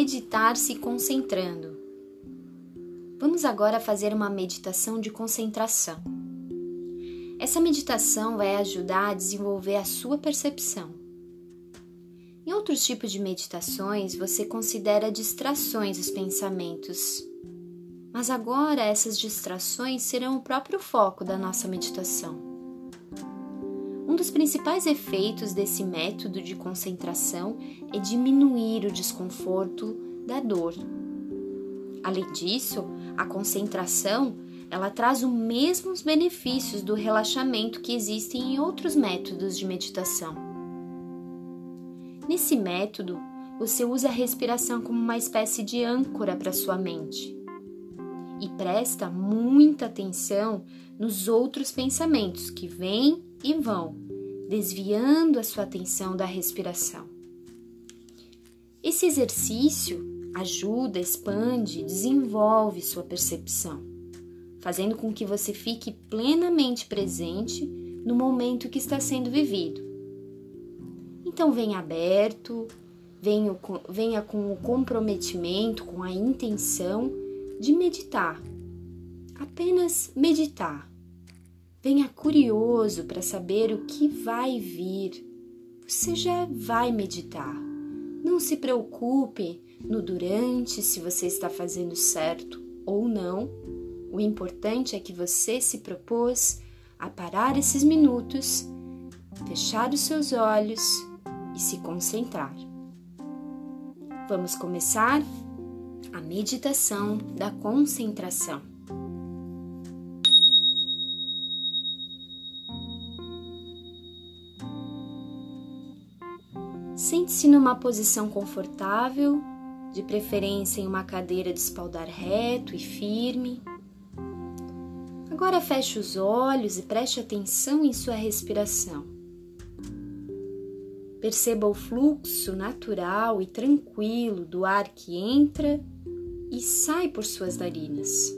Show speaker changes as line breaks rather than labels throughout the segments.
meditar se concentrando. Vamos agora fazer uma meditação de concentração. Essa meditação vai ajudar a desenvolver a sua percepção. Em outros tipos de meditações, você considera distrações os pensamentos. Mas agora essas distrações serão o próprio foco da nossa meditação. Um dos principais efeitos desse método de concentração é diminuir o desconforto da dor. Além disso, a concentração ela traz os mesmos benefícios do relaxamento que existem em outros métodos de meditação. Nesse método, você usa a respiração como uma espécie de âncora para sua mente e presta muita atenção nos outros pensamentos que vêm e vão, desviando a sua atenção da respiração. Esse exercício ajuda, expande, desenvolve sua percepção, fazendo com que você fique plenamente presente no momento que está sendo vivido então venha aberto, venha, com o comprometimento, com a intenção de meditar. Apenas meditar. Venha curioso para saber o que vai vir. Você já vai meditar. Não se preocupe no durante se você está fazendo certo ou não. O importante é que você se propôs a parar esses minutos, fechar os seus olhos e se concentrar. Vamos começar a meditação da concentração. Sente-se numa posição confortável, de preferência em uma cadeira de espaldar reto e firme. Agora feche os olhos e preste atenção em sua respiração. Perceba o fluxo natural e tranquilo do ar que entra e sai por suas narinas.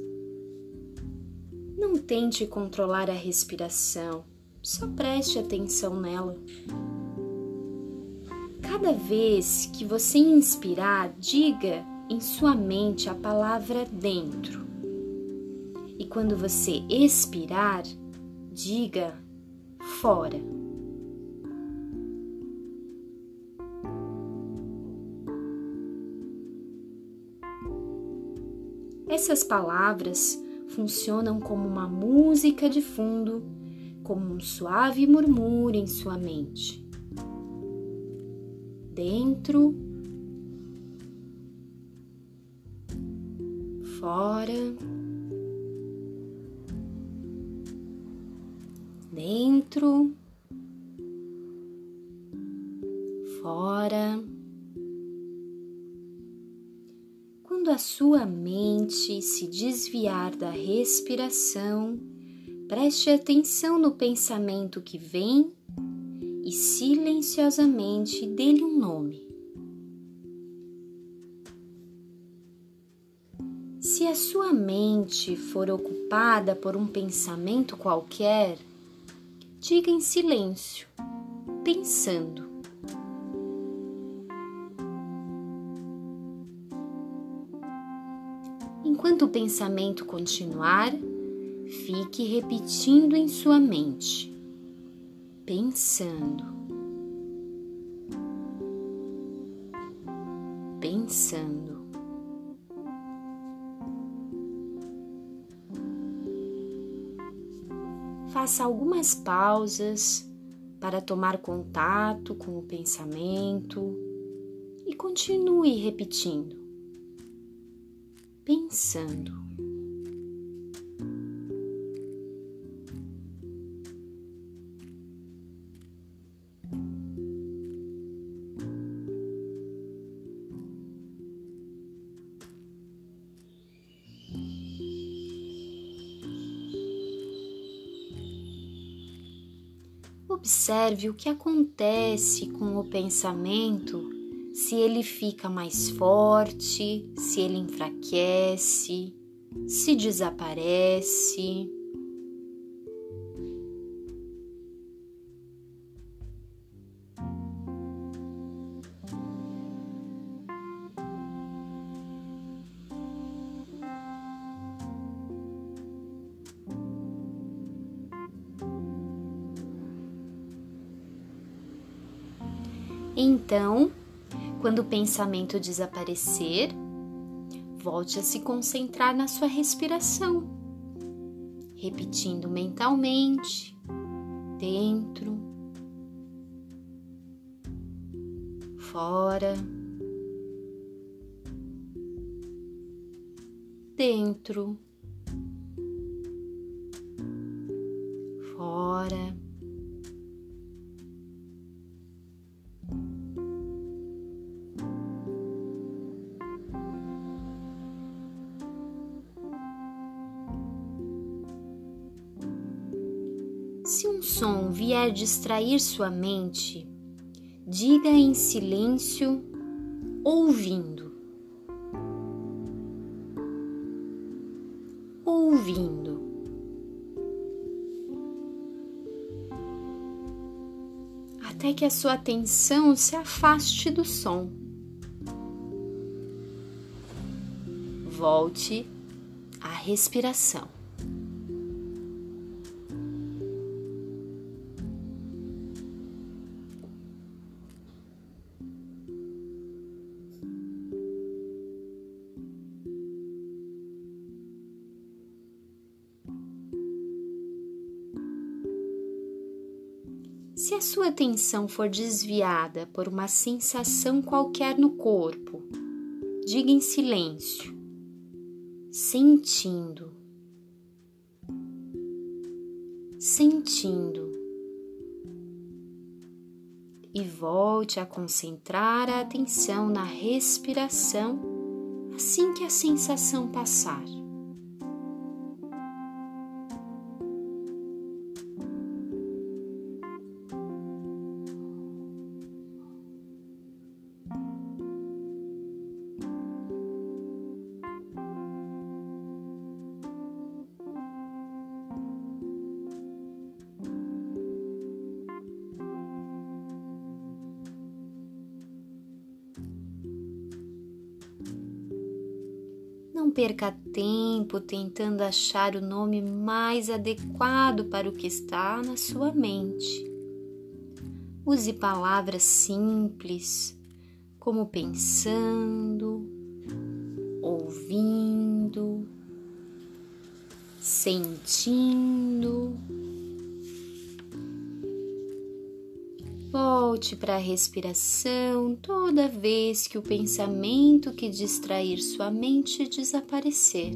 Não tente controlar a respiração, só preste atenção nela. Cada vez que você inspirar, diga em sua mente a palavra dentro. E quando você expirar, diga fora. Essas palavras funcionam como uma música de fundo, como um suave murmúrio em sua mente. Dentro, fora, dentro, fora. Quando a sua mente se desviar da respiração, preste atenção no pensamento que vem e silenciosamente dê-lhe um nome. Se a sua mente for ocupada por um pensamento qualquer, diga em silêncio, pensando. Enquanto o pensamento continuar, fique repetindo em sua mente, pensando, pensando. Faça algumas pausas para tomar contato com o pensamento e continue repetindo pensando. Observe o que acontece com o pensamento se ele fica mais forte, se ele enfraquece, se desaparece. Então, quando o pensamento desaparecer, volte a se concentrar na sua respiração, repetindo mentalmente, dentro, fora, dentro, fora. Distrair sua mente, diga em silêncio, ouvindo. Ouvindo. Até que a sua atenção se afaste do som. Volte à respiração. Se a sua atenção for desviada por uma sensação qualquer no corpo, diga em silêncio, sentindo, sentindo, e volte a concentrar a atenção na respiração assim que a sensação passar. Perca tempo tentando achar o nome mais adequado para o que está na sua mente. Use palavras simples, como pensando, ouvindo, sentindo. Volte para a respiração toda vez que o pensamento que distrair sua mente desaparecer.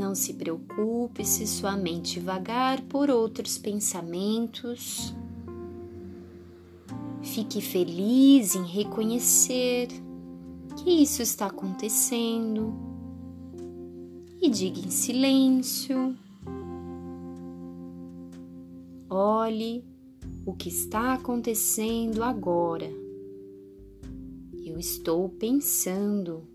Não se preocupe se sua mente vagar por outros pensamentos. Fique feliz em reconhecer que isso está acontecendo e diga em silêncio. Olhe o que está acontecendo agora. Eu estou pensando.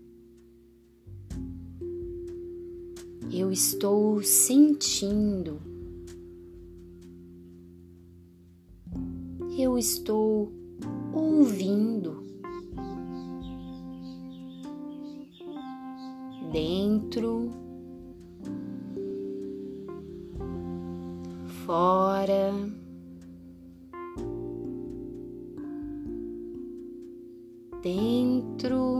Eu estou sentindo, eu estou ouvindo. Dentro, fora, dentro,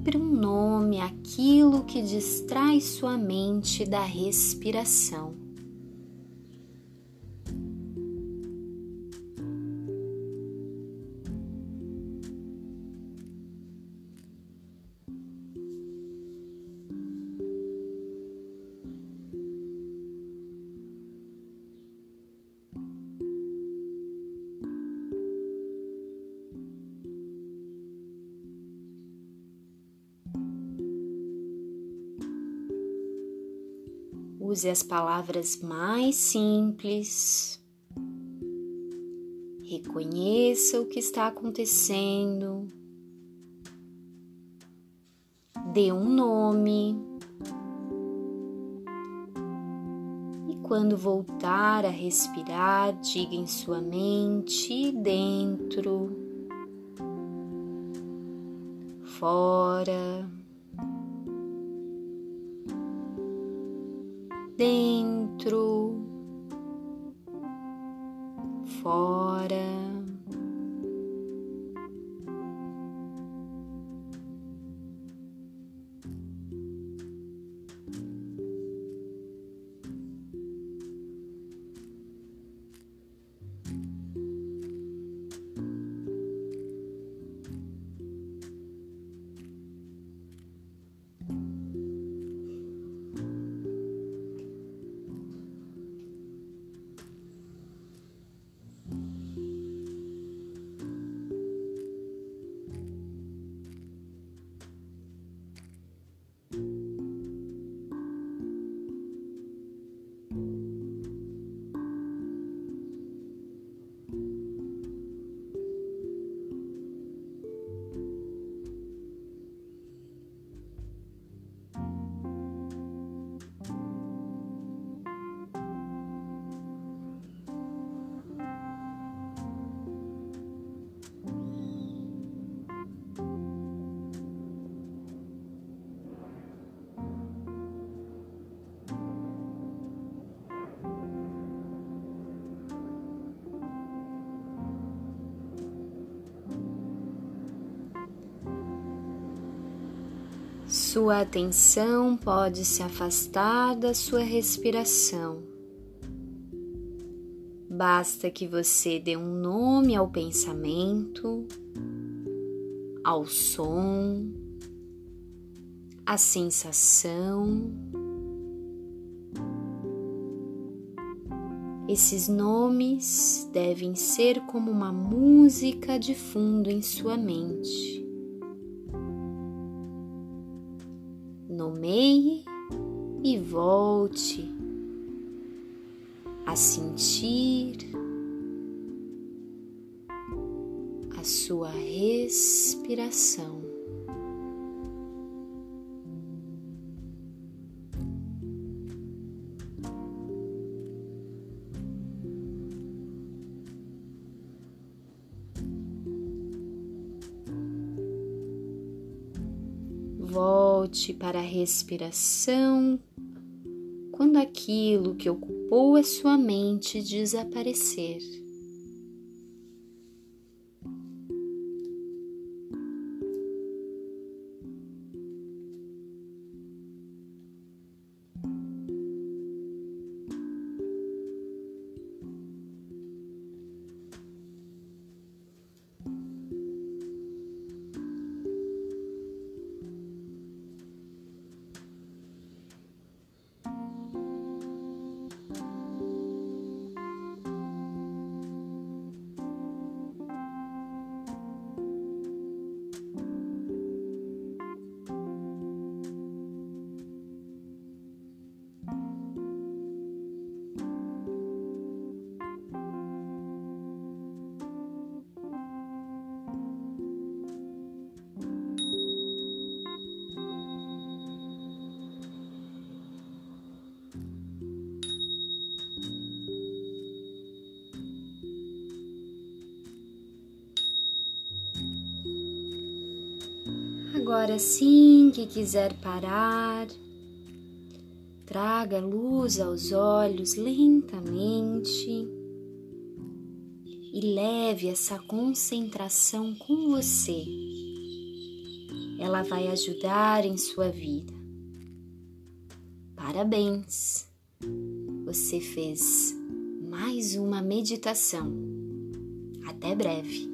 sempre um nome àquilo que distrai sua mente da respiração. Use as palavras mais simples. Reconheça o que está acontecendo. Dê um nome. E quando voltar a respirar, diga em sua mente dentro, fora. Dentro, fora. Sua atenção pode se afastar da sua respiração. Basta que você dê um nome ao pensamento, ao som, à sensação. Esses nomes devem ser como uma música de fundo em sua mente. Nomeie e volte a sentir a sua respiração. Volte para a respiração quando aquilo que ocupou a sua mente desaparecer. Agora sim que quiser parar, traga luz aos olhos lentamente e leve essa concentração com você. Ela vai ajudar em sua vida. Parabéns! Você fez mais uma meditação. Até breve!